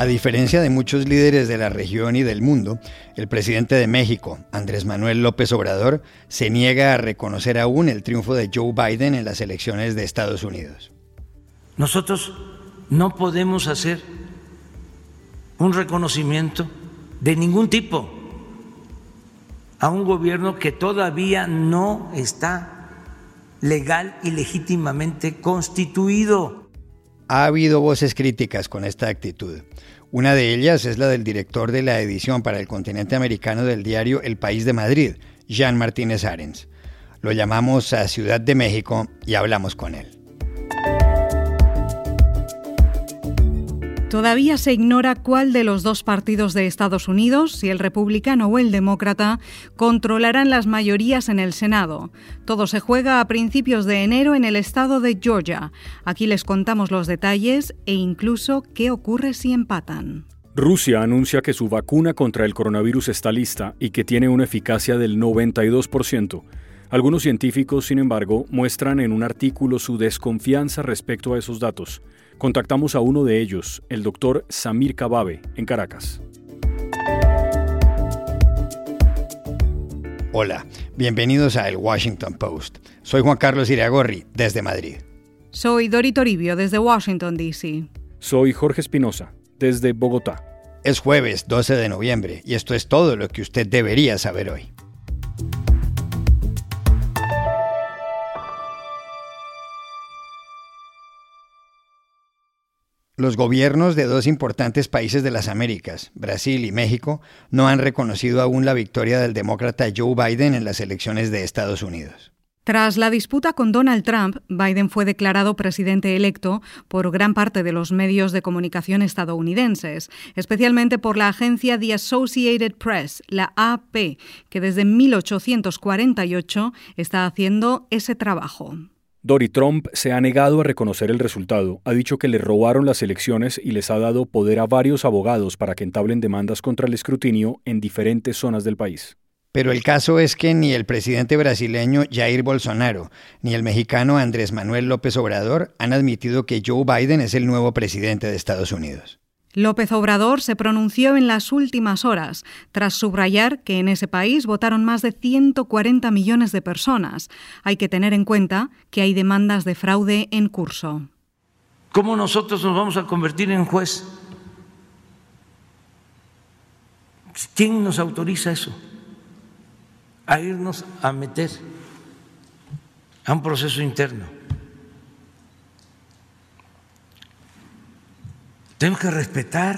A diferencia de muchos líderes de la región y del mundo, el presidente de México, Andrés Manuel López Obrador, se niega a reconocer aún el triunfo de Joe Biden en las elecciones de Estados Unidos. Nosotros no podemos hacer un reconocimiento de ningún tipo a un gobierno que todavía no está legal y legítimamente constituido ha habido voces críticas con esta actitud. Una de ellas es la del director de la edición para el continente americano del diario El País de Madrid, Jean Martínez Arens. Lo llamamos a Ciudad de México y hablamos con él. Todavía se ignora cuál de los dos partidos de Estados Unidos, si el republicano o el demócrata, controlarán las mayorías en el Senado. Todo se juega a principios de enero en el estado de Georgia. Aquí les contamos los detalles e incluso qué ocurre si empatan. Rusia anuncia que su vacuna contra el coronavirus está lista y que tiene una eficacia del 92%. Algunos científicos, sin embargo, muestran en un artículo su desconfianza respecto a esos datos. Contactamos a uno de ellos, el doctor Samir Kababe, en Caracas. Hola, bienvenidos a El Washington Post. Soy Juan Carlos Iriagorri, desde Madrid. Soy Dori Toribio, desde Washington, D.C. Soy Jorge Espinosa, desde Bogotá. Es jueves 12 de noviembre y esto es todo lo que usted debería saber hoy. Los gobiernos de dos importantes países de las Américas, Brasil y México, no han reconocido aún la victoria del demócrata Joe Biden en las elecciones de Estados Unidos. Tras la disputa con Donald Trump, Biden fue declarado presidente electo por gran parte de los medios de comunicación estadounidenses, especialmente por la agencia The Associated Press, la AP, que desde 1848 está haciendo ese trabajo. Dory Trump se ha negado a reconocer el resultado, ha dicho que le robaron las elecciones y les ha dado poder a varios abogados para que entablen demandas contra el escrutinio en diferentes zonas del país. Pero el caso es que ni el presidente brasileño Jair Bolsonaro ni el mexicano Andrés Manuel López Obrador han admitido que Joe Biden es el nuevo presidente de Estados Unidos. López Obrador se pronunció en las últimas horas, tras subrayar que en ese país votaron más de 140 millones de personas. Hay que tener en cuenta que hay demandas de fraude en curso. ¿Cómo nosotros nos vamos a convertir en juez? ¿Quién nos autoriza eso? A irnos a meter a un proceso interno. Tenemos que respetar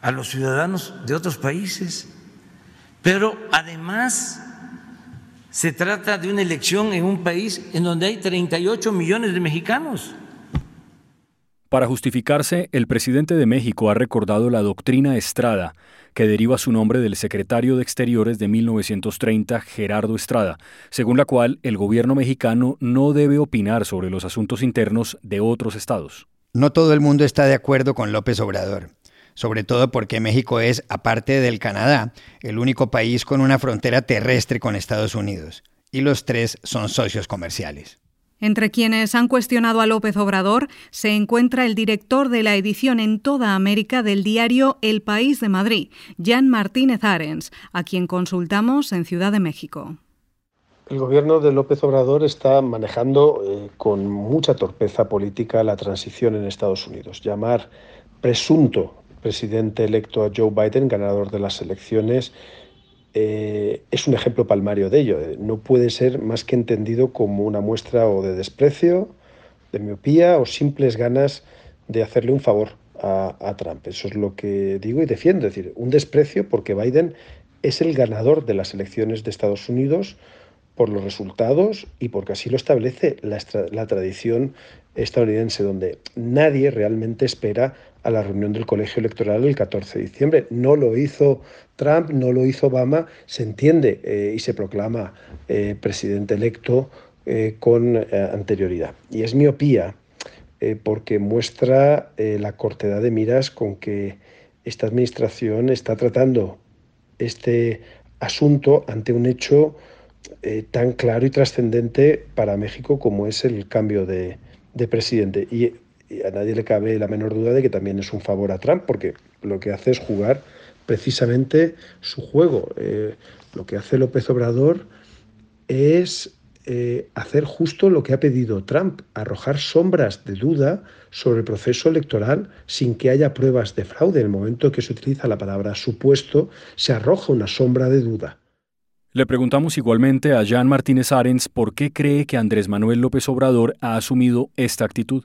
a los ciudadanos de otros países, pero además se trata de una elección en un país en donde hay 38 millones de mexicanos. Para justificarse, el presidente de México ha recordado la doctrina Estrada, que deriva su nombre del secretario de Exteriores de 1930, Gerardo Estrada, según la cual el gobierno mexicano no debe opinar sobre los asuntos internos de otros estados. No todo el mundo está de acuerdo con López Obrador, sobre todo porque México es, aparte del Canadá, el único país con una frontera terrestre con Estados Unidos, y los tres son socios comerciales. Entre quienes han cuestionado a López Obrador se encuentra el director de la edición en toda América del diario El País de Madrid, Jan Martínez Arens, a quien consultamos en Ciudad de México. El gobierno de López Obrador está manejando eh, con mucha torpeza política la transición en Estados Unidos. Llamar presunto presidente electo a Joe Biden, ganador de las elecciones, eh, es un ejemplo palmario de ello. No puede ser más que entendido como una muestra o de desprecio, de miopía o simples ganas de hacerle un favor a, a Trump. Eso es lo que digo y defiendo. Es decir, un desprecio porque Biden es el ganador de las elecciones de Estados Unidos por los resultados y porque así lo establece la, tradición estadounidense, donde nadie realmente espera a la reunión del colegio electoral el 14 de diciembre. No lo hizo Trump, no lo hizo Obama, se entiende eh, y se proclama eh, presidente electo eh, con anterioridad. Y es miopía porque muestra la cortedad de miras con que esta administración está tratando este asunto ante un hecho eh, tan claro y trascendente para México como es el cambio de, presidente. Y a nadie le cabe la menor duda de que también es un favor a Trump, porque lo que hace es jugar precisamente su juego. Eh, lo que hace López Obrador es eh, hacer justo lo que ha pedido Trump, arrojar sombras de duda sobre el proceso electoral sin que haya pruebas de fraude. En el momento que se utiliza la palabra supuesto, se arroja una sombra de duda. Le preguntamos igualmente a Jean Martínez Arens por qué cree que Andrés Manuel López Obrador ha asumido esta actitud.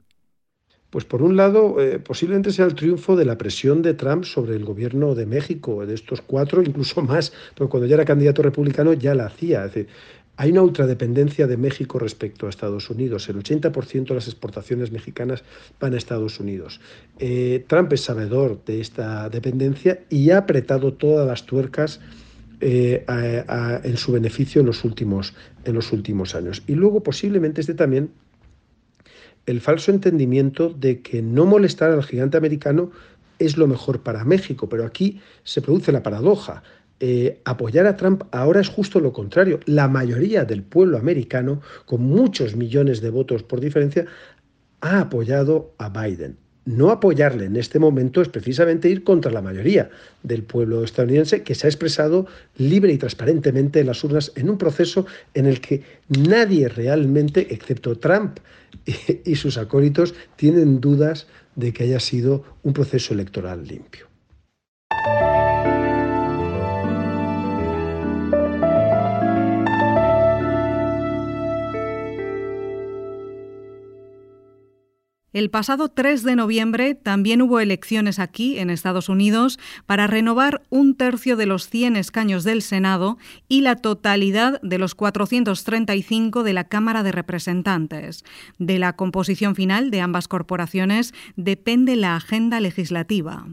Pues por un lado, eh, posiblemente sea el triunfo de la presión de Trump sobre el gobierno de México, de estos cuatro, incluso más, porque cuando ya era candidato republicano ya la hacía. Es decir, hay una ultradependencia de México respecto a Estados Unidos. El 80% de las exportaciones mexicanas van a Estados Unidos. Eh, Trump es sabedor de esta dependencia y ha apretado todas las tuercas eh, en su beneficio en los, últimos, en los últimos años. Y luego posiblemente esté también el falso entendimiento de que no molestar al gigante americano es lo mejor para México, pero aquí se produce la paradoja. Eh, apoyar a Trump ahora es justo lo contrario. La mayoría del pueblo americano, con muchos millones de votos por diferencia, ha apoyado a Biden no apoyarle en este momento es precisamente ir contra la mayoría del pueblo estadounidense que se ha expresado libre y transparentemente en las urnas en un proceso en el que nadie realmente, excepto Trump y, sus acólitos, tienen dudas de que haya sido un proceso electoral limpio. El pasado 3 de noviembre también hubo elecciones aquí, en Estados Unidos, para renovar un tercio de los 100 escaños del Senado y la totalidad de los 435 de la Cámara de Representantes. De la composición final de ambas corporaciones depende la agenda legislativa.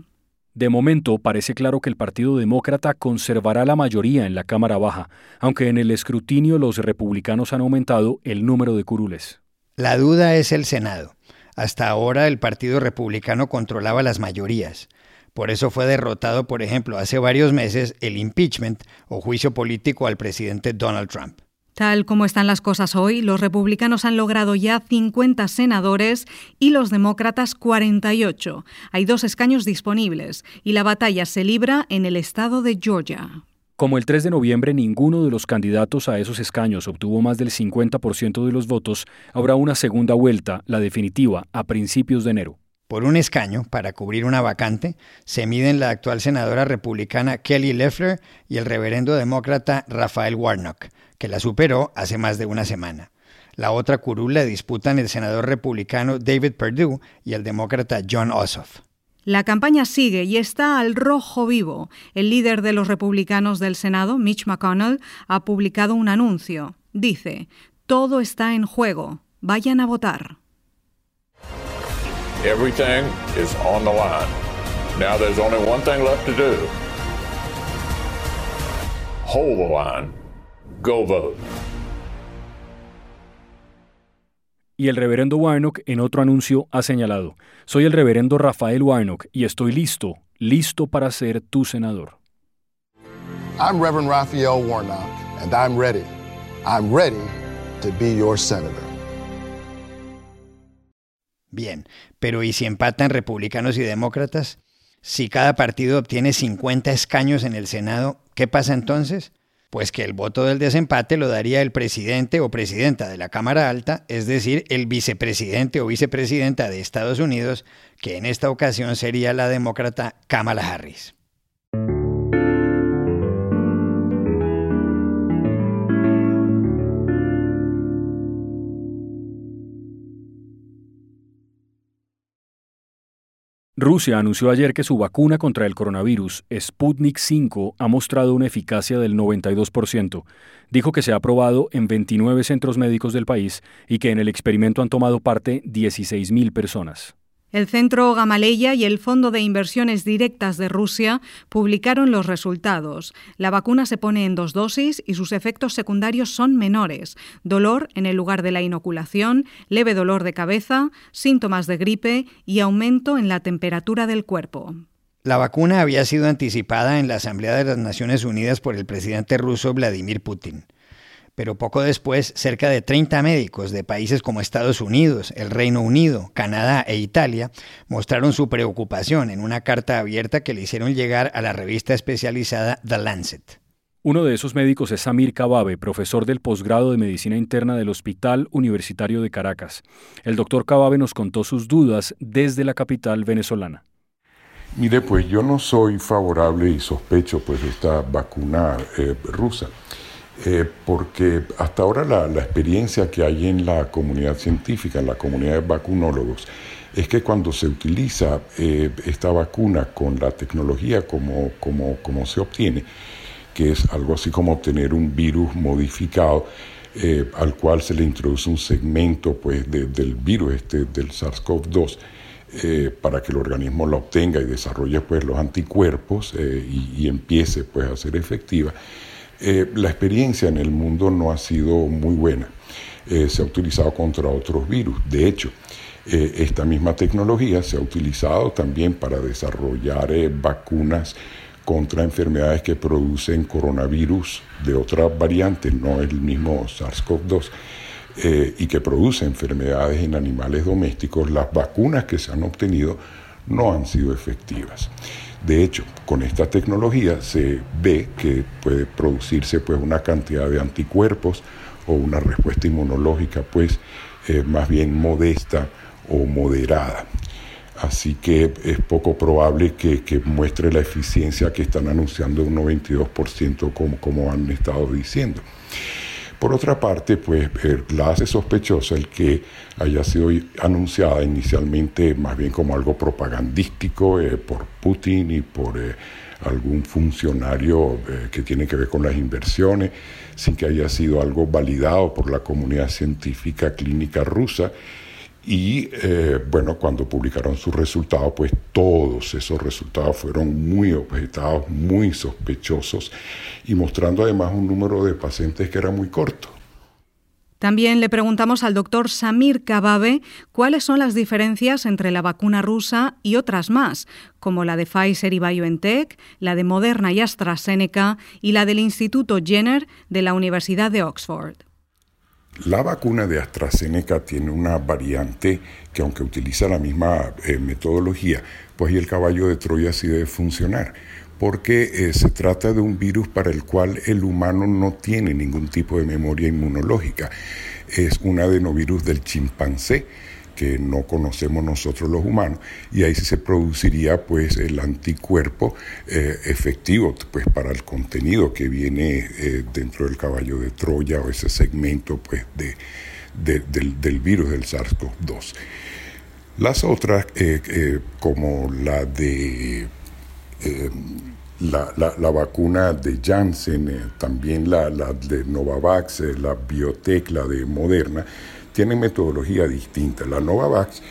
De momento parece claro que el Partido Demócrata conservará la mayoría en la Cámara Baja, aunque en el escrutinio los republicanos han aumentado el número de curules. La duda es el Senado. Hasta ahora el Partido Republicano controlaba las mayorías. Por eso fue derrotado, por ejemplo, hace varios meses el impeachment o juicio político al presidente Donald Trump. Tal como están las cosas hoy, los republicanos han logrado ya 50 senadores y los demócratas 48. Hay dos escaños disponibles y la batalla se libra en el estado de Georgia. Como el 3 de noviembre ninguno de los candidatos a esos escaños obtuvo más del 50% de los votos, habrá una segunda vuelta, la definitiva, a principios de enero. Por un escaño, para cubrir una vacante, se miden la actual senadora republicana Kelly Loeffler y el reverendo demócrata Rafael Warnock, que la superó hace más de una semana. La otra curul la disputan el senador republicano David Perdue y el demócrata John Ossoff. La campaña sigue y está al rojo vivo. El líder de los republicanos del Senado, Mitch McConnell, ha publicado un anuncio. Dice, todo está en juego. Vayan a votar. Everything is on the line. Now there's only one thing left to do. Hold the line. Go vote. Y el reverendo Warnock en otro anuncio ha señalado, soy el reverendo Rafael Warnock y estoy listo, listo para ser tu senador. I'm Reverend Raphael Warnock and I'm ready. I'm ready to be your senator. Bien, pero ¿y si empatan republicanos y demócratas? Si cada partido obtiene 50 escaños en el Senado, ¿qué pasa entonces? Pues que el voto del desempate lo daría el presidente o presidenta de la Cámara Alta, es decir, el vicepresidente o vicepresidenta de Estados Unidos, que en esta ocasión sería la demócrata Kamala Harris. Rusia anunció ayer que su vacuna contra el coronavirus, Sputnik 5, ha mostrado una eficacia del 92%. Dijo que se ha probado en 29 centros médicos del país y que en el experimento han tomado parte 16.000 personas. El Centro Gamaleya y el Fondo de Inversiones Directas de Rusia publicaron los resultados. La vacuna se pone en dos dosis y sus efectos secundarios son menores. Dolor en el lugar de la inoculación, leve dolor de cabeza, síntomas de gripe y aumento en la temperatura del cuerpo. La vacuna había sido anticipada en la Asamblea de las Naciones Unidas por el presidente ruso Vladimir Putin. Pero poco después cerca de 30 médicos de países como Estados Unidos, el Reino Unido, Canadá e Italia mostraron su preocupación en una carta abierta que le hicieron llegar a la revista especializada The Lancet. Uno de esos médicos es Samir Kababe, profesor del posgrado de Medicina Interna del Hospital Universitario de Caracas. El doctor Kababe nos contó sus dudas desde la capital venezolana. Mire, pues yo no soy favorable y sospecho pues de esta vacuna eh, rusa. Eh, porque hasta ahora la, experiencia que hay en la comunidad científica, en la comunidad de vacunólogos, es que cuando se utiliza eh, esta vacuna con la tecnología como, como, se obtiene, que es algo así como obtener un virus modificado, eh, al cual se le introduce un segmento pues, del virus este, del SARS-CoV-2, para que el organismo lo obtenga y desarrolle pues, los anticuerpos y, y, empiece pues, a ser efectiva. Eh, la experiencia en el mundo no ha sido muy buena. Eh, se ha utilizado contra otros virus. De hecho, eh, esta misma tecnología se ha utilizado también para desarrollar vacunas contra enfermedades que producen coronavirus de otra variante, no el mismo SARS-CoV-2, y que produce enfermedades en animales domésticos. Las vacunas que se han obtenido no han sido efectivas. De hecho, con esta tecnología se ve que puede producirse pues, una cantidad de anticuerpos o una respuesta inmunológica pues, eh, más bien modesta o moderada. Así que es poco probable que, muestre la eficiencia que están anunciando un 92% como, como han estado diciendo. Por otra parte, pues eh, la hace sospechosa el que haya sido anunciada inicialmente más bien como algo propagandístico eh, por Putin y por eh, algún funcionario que tiene que ver con las inversiones, sin que haya sido algo validado por la comunidad científica clínica rusa y eh, bueno, cuando publicaron sus resultados, pues todos esos resultados fueron muy objetados, muy sospechosos y mostrando además un número de pacientes que era muy corto. También le preguntamos al doctor Samir Kababe cuáles son las diferencias entre la vacuna rusa y otras más, como la de Pfizer y BioNTech, la de Moderna y AstraZeneca y la del Instituto Jenner de la Universidad de Oxford. La vacuna de AstraZeneca tiene una variante que aunque utiliza la misma eh, metodología, pues y el caballo de Troya sí debe funcionar, porque eh, se trata de un virus para el cual el humano no tiene ningún tipo de memoria inmunológica. Es un adenovirus del chimpancé que no conocemos nosotros los humanos y ahí sí se produciría pues el anticuerpo eh, efectivo pues para el contenido que viene eh, dentro del caballo de Troya o ese segmento pues de, del, virus del SARS-CoV-2. Las otras, eh, como la de la, la, vacuna de Janssen, también la, la, de Novavax, la Biotech, la de Moderna, tienen metodología distinta. La Novavax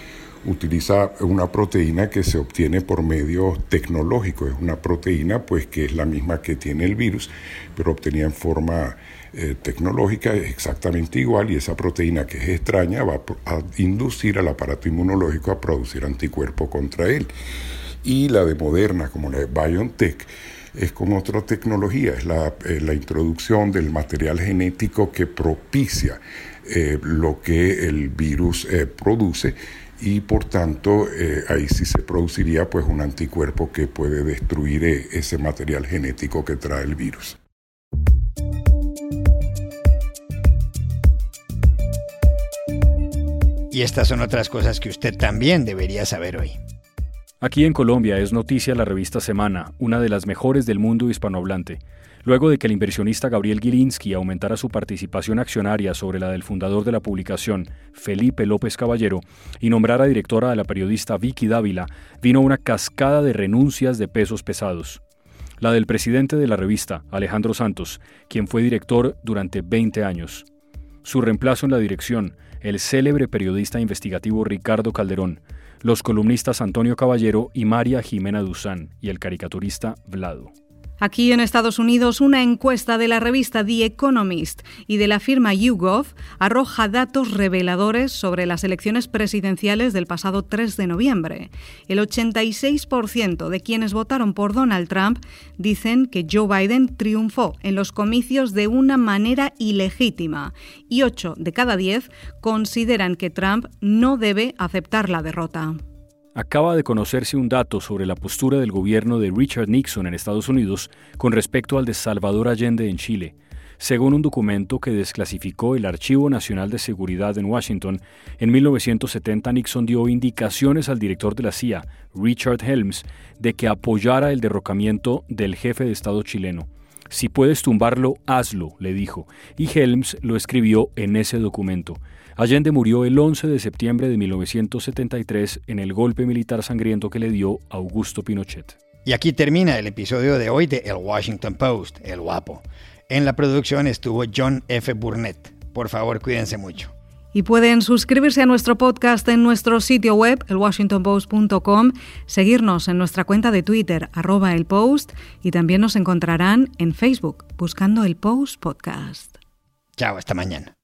utiliza una proteína que se obtiene por medio tecnológico, es una proteína pues que es la misma que tiene el virus, pero obtenida en forma eh, tecnológica es exactamente igual y esa proteína que es extraña va a inducir al aparato inmunológico a producir anticuerpos contra él. Y la de Moderna, como la de BioNTech, es con otra tecnología, es la, eh, la introducción del material genético que propicia eh, lo que el virus eh, produce y por tanto eh, ahí sí se produciría pues un anticuerpo que puede destruir ese material genético que trae el virus. Y estas son otras cosas que usted también debería saber hoy. Aquí en Colombia es noticia la revista Semana, una de las mejores del mundo hispanohablante luego de que el inversionista Gabriel Gilinski aumentara su participación accionaria sobre la del fundador de la publicación, Felipe López Caballero, y nombrara directora a la periodista Vicky Dávila, vino una cascada de renuncias de pesos pesados. La del presidente de la revista, Alejandro Santos, quien fue director durante 20 años. Su reemplazo en la dirección, el célebre periodista investigativo Ricardo Calderón, los columnistas Antonio Caballero y María Jimena Duzán y el caricaturista Vlado. Aquí en Estados Unidos, una encuesta de la revista The Economist y de la firma YouGov arroja datos reveladores sobre las elecciones presidenciales del pasado 3 de noviembre. El 86% de quienes votaron por Donald Trump dicen que Joe Biden triunfó en los comicios de una manera ilegítima y 8 de cada 10 consideran que Trump no debe aceptar la derrota acaba de conocerse un dato sobre la postura del gobierno de Richard Nixon en Estados Unidos con respecto al de Salvador Allende en Chile. Según un documento que desclasificó el Archivo Nacional de Seguridad en Washington, en 1970 Nixon dio indicaciones al director de la CIA, Richard Helms, de que apoyara el derrocamiento del jefe de Estado chileno. Si puedes tumbarlo, hazlo, le dijo, y Helms lo escribió en ese documento. Allende murió el 11 de septiembre de 1973 en el golpe militar sangriento que le dio Augusto Pinochet. Y aquí termina el episodio de hoy de El Washington Post, El Guapo. En la producción estuvo John F. Burnett. Por favor, cuídense mucho. Y pueden suscribirse a nuestro podcast en nuestro sitio web, elwashingtonpost.com, seguirnos en nuestra cuenta de Twitter, arroba el post, y también nos encontrarán en Facebook, buscando el Post Podcast. Chao, hasta mañana.